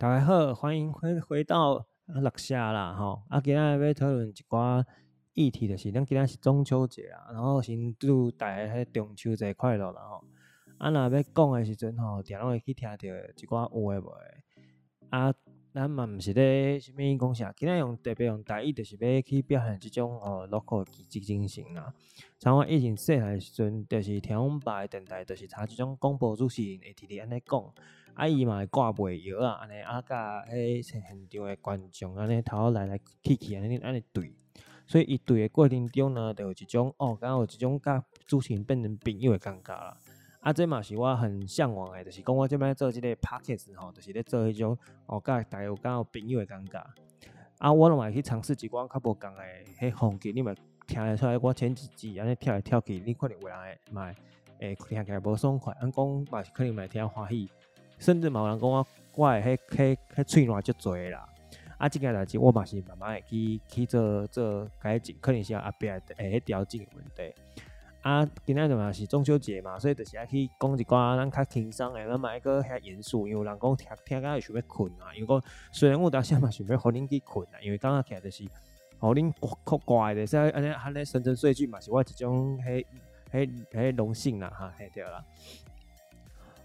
大家好，欢迎回回到乐下啦吼。啊，今日要讨论一寡议题，就是咱今日是中秋节啊，然后先祝大家迄中秋节快乐啦吼。啊，若要讲诶时阵吼，定拢会去听着一寡有诶无诶。啊，咱嘛毋是咧啥物讲啥，今日用特别用台语，就是要去表现即种哦乐苦积极精神啦。像我以前细汉时阵，就是听阮爸诶电台，就是查即种广播主持人会直直安尼讲。啊，伊嘛会挂卖药啊，安尼啊，甲迄现场诶观众安尼头来来去去安尼安尼对，所以伊对诶过程中呢，就有一种哦，敢有一种甲主持人变成朋友诶感觉啦。啊，这嘛是我很向往诶，就是讲我这摆做即个 podcast 吼，就是咧做迄种哦，甲大家有刚有朋友诶感觉。啊，我拢会去尝试一寡较无共诶迄风格，你嘛听得出来，我前几集安尼跳来跳去，你可能有人会嘛会听起来无爽快，按讲嘛是可能嘛会听欢喜。甚至嘛有人讲我，我诶，迄迄迄喙瘰足济啦。啊，即件代志我嘛是慢慢会去去做做改进，可能是后壁诶迄调整诶问题。啊，今仔日嘛是中秋节嘛，所以就是爱去讲一寡咱较轻松诶，咱嘛爱搁遐严肃，因为人讲听听甲会想要困啊。因为讲虽然我当时嘛想要互恁去困啊，因为感觉起来就是互恁酷乖诶，所以安尼安尼沉沉睡去嘛，是我一种迄迄迄荣幸啦哈，嘿对啦。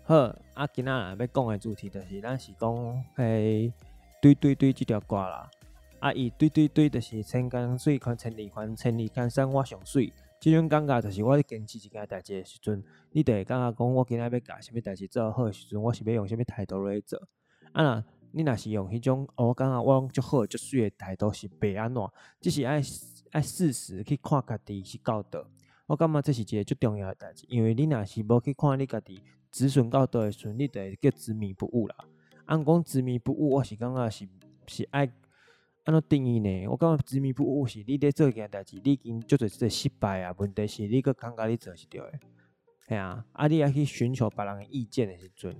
好，啊，今仔日要讲诶主题就是咱是讲诶，对对对，即条歌啦。啊，伊对对对，就是千江水看千里还，千里江山我上水。即种感觉就是我咧坚持一件代志诶时阵，你着会感觉讲我今仔要甲啥物代志做好诶时阵，我是要用啥物态度来做。啊，若你若是用迄种，哦，我感觉我用足好足水诶态度是袂安怎，只是爱爱适时去看家己是到倒。我感觉这是一个足重要诶代志，因为你若是无去看你家己。止损到倒诶时阵，你就会叫执迷不悟啦。按讲执迷不悟，我是感觉是是爱安怎定义呢？我感觉执迷不悟是你咧做一件代志，你已经做做做失败啊。问题是你阁感觉你做是对诶，系啊。啊，你爱去寻求别人诶意见诶时阵，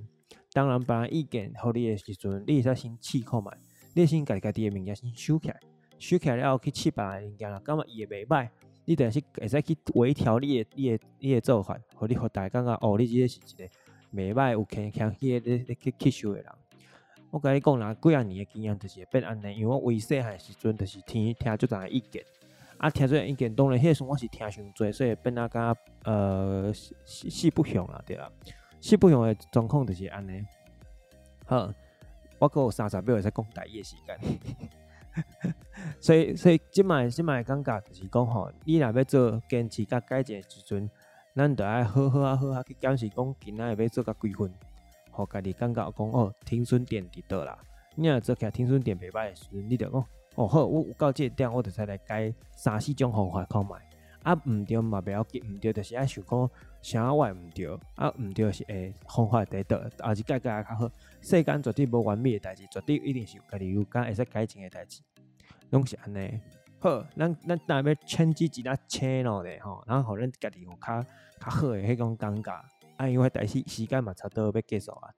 当然别人意见互你诶时阵，你会使先试看觅，你先家己家己诶物件先收起来，收起来了后去试别人诶物件啦。感觉伊会袂歹，你着是会使去微调你诶你诶你诶做法，互你互大家感觉哦，你即个是一个。袂歹有肯肯去咧咧去吸收诶人，我甲你讲啦，几啊年诶经验就是会变安尼，因为我为细汉时阵就是听听足侪意见，啊听足侪意见，当然迄个时我是听伤济，所以变啊甲呃四四不像啦，对啦，四不像诶状况就是安尼。好，我阁有三十秒会使讲台语诶时间，所以所以即摆即摆感觉就是讲吼，你若要做坚持甲改进的时阵。咱着爱好好啊，好啊去检视讲，今仔日要做甲几分，互家己感觉讲哦，停损点伫倒啦。你若做起来停损点袂歹诶时阵，你着讲哦好，我有到即个点，我着使来改三四种方法看觅。啊，毋对嘛，袂要紧，毋对就是爱想讲啥我毋对，啊毋对是会方法伫倒，也是改改较好。世间绝对无完美诶代志，绝对一定是有家己有敢会使改进诶代志，拢是安尼。好，咱咱若要牵几几只车咯咧吼，然后互咱家己有较较好诶迄种感觉，啊，因为台戏时间嘛差不多要结束啊，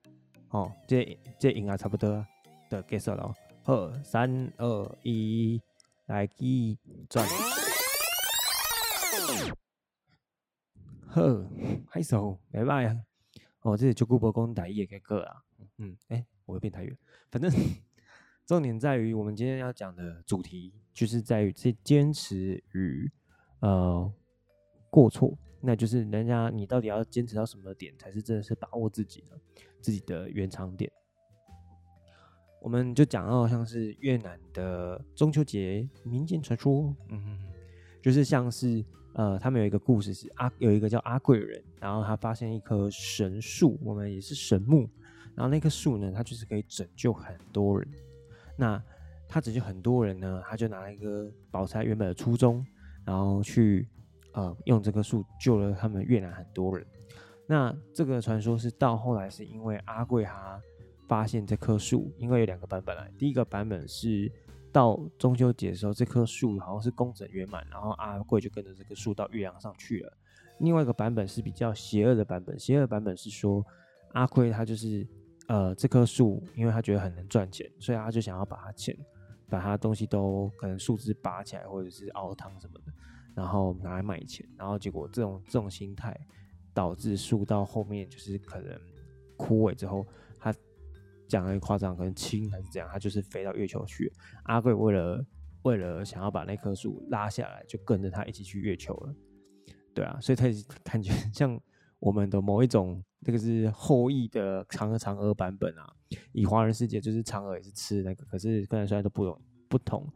哦，这这应该差不多就结束咯。好，三二一，来记转。好，嗨手，拜拜啊。哦，这是就顾博公台语嘅歌啊。嗯，诶、我会变台语，反正。重点在于我们今天要讲的主题，就是在于这坚持与呃过错，那就是人家你到底要坚持到什么点，才是真的是把握自己的自己的原厂点。我们就讲到像是越南的中秋节民间传说，嗯，就是像是呃他们有一个故事是阿有一个叫阿贵人，然后他发现一棵神树，我们也是神木，然后那棵树呢，它就是可以拯救很多人。那他拯救很多人呢，他就拿一个保持他原本的初衷，然后去呃用这棵树救了他们越南很多人。那这个传说是到后来是因为阿贵他发现这棵树，因为有两个版本来，第一个版本是到中秋节的时候，这棵树好像是工整圆满，然后阿贵就跟着这棵树到岳阳上去了。另外一个版本是比较邪恶的版本，邪恶版本是说阿贵他就是。呃，这棵树，因为他觉得很能赚钱，所以他就想要把它钱，把它东西都可能树枝拔起来，或者是熬汤什么的，然后拿来卖钱。然后结果这种这种心态，导致树到后面就是可能枯萎之后，它讲的夸张，可能氢还是怎样，它就是飞到月球去。阿贵为了为了想要把那棵树拉下来，就跟着他一起去月球了。对啊，所以他感觉像我们的某一种，这个是后羿的嫦娥嫦娥版本啊。以华人世界就是嫦娥也是吃那个，可是跟人说都不同不同。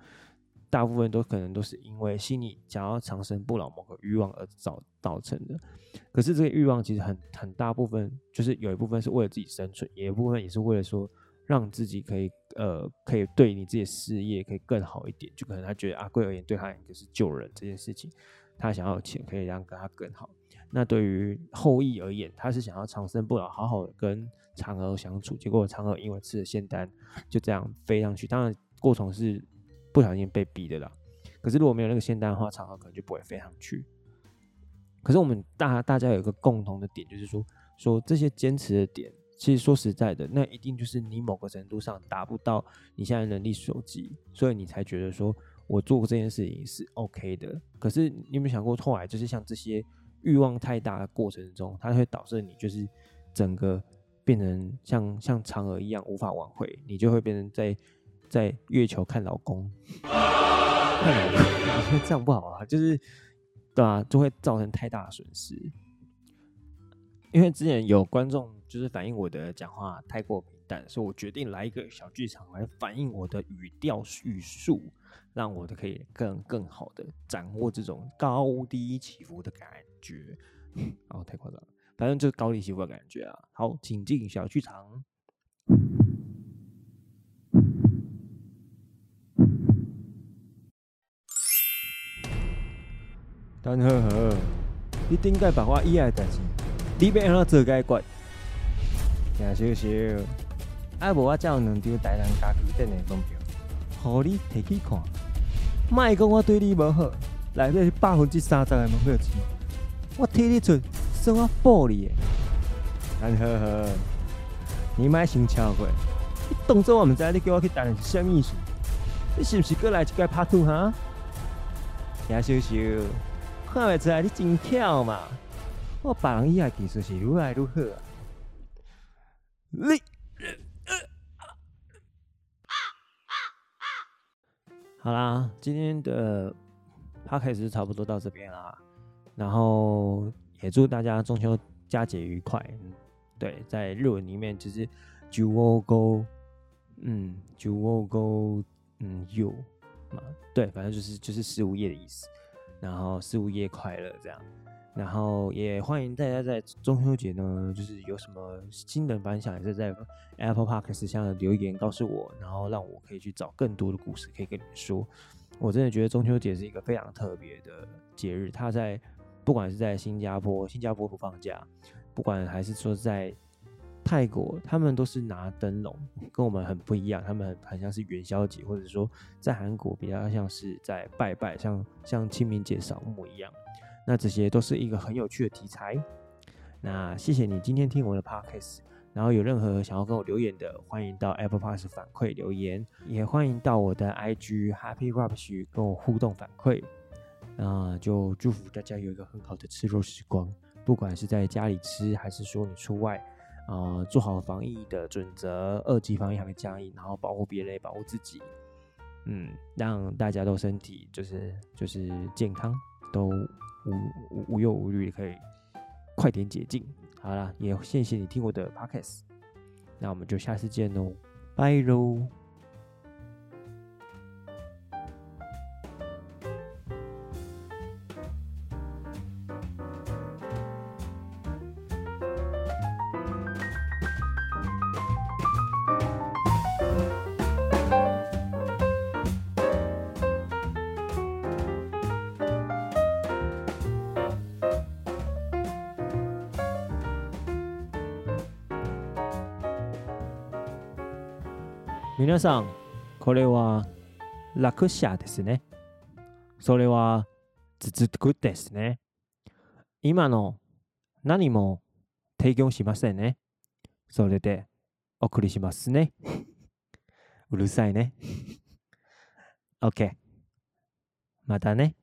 大部分都可能都是因为心里想要长生不老某个欲望而造造成的，可是这个欲望其实很很大部分就是有一部分是为了自己生存，有一部分也是为了说让自己可以呃可以对你自己的事业可以更好一点，就可能他觉得阿贵而言对他就是救人这件事情，他想要有钱可以让跟他更好。那对于后羿而言，他是想要长生不老，好好的跟嫦娥相处，结果嫦娥因为吃了仙丹，就这样飞上去，当然过程是。不小心被逼的啦，可是如果没有那个仙丹的话，嫦娥可能就不会飞上去。可是我们大大家有一个共同的点，就是说说这些坚持的点，其实说实在的，那一定就是你某个程度上达不到你现在能力所及，所以你才觉得说我做过这件事情是 OK 的。可是你有没有想过，后来就是像这些欲望太大的过程中，它会导致你就是整个变成像像嫦娥一样无法挽回，你就会变成在。在月球看老公，看老公，我觉得这样不好啊，就是对啊，就会造成太大的损失。因为之前有观众就是反映我的讲话太过平淡，所以我决定来一个小剧场来反映我的语调语速，让我的可以更更好的掌握这种高低起伏的感觉。哦，太夸张了，反正就是高低起伏的感觉啊。好，请进小剧场。陈好好，你顶个把我以外代志，你要安怎做解决？听小小，爱无我才有两张台南家己店的股票，互你摕去看。莫讲我对你无好，内底是百分之三十的门票钱，我替你出，算我补你的。陈好好，你莫想超过，你当作我毋知你叫我去台南是啥意思？你是毋是过来一个拍拖哈？听小小。看袂出来你真巧嘛！我别人以外技术是愈来愈好啊。你，好啦，今天的 podcast 差不多到这边啦。然后也祝大家中秋佳节愉快。对，在日文里面就是“十五个”，嗯，“十五个”，嗯，有嘛？对，反正就是就是十五夜的意思。然后十五夜快乐这样，然后也欢迎大家在中秋节呢，就是有什么新的感想，也是在 Apple Podcast 下留言告诉我，然后让我可以去找更多的故事可以跟你们说。我真的觉得中秋节是一个非常特别的节日，它在不管是在新加坡，新加坡不放假，不管还是说在。泰国他们都是拿灯笼，跟我们很不一样。他们很像是元宵节，或者说在韩国比较像是在拜拜，像像清明节扫墓一样。那这些都是一个很有趣的题材。那谢谢你今天听我的 podcast，然后有任何想要跟我留言的，欢迎到 Apple Pass 反馈留言，也欢迎到我的 IG Happy Rubbish 跟我互动反馈。那就祝福大家有一个很好的吃肉时光，不管是在家里吃，还是说你出外。呃，做好防疫的准则，二级防疫还没降疫，然后保护别人，保护自己，嗯，让大家都身体就是就是健康，都无无无忧无虑，可以快点解禁。好了，也谢谢你听我的 podcast，那我们就下次见喽，拜喽。皆さん、これは楽者ですね。それは続くですね。今の何も提供しませんね。それでお送りしますね。うるさいね。OK。またね。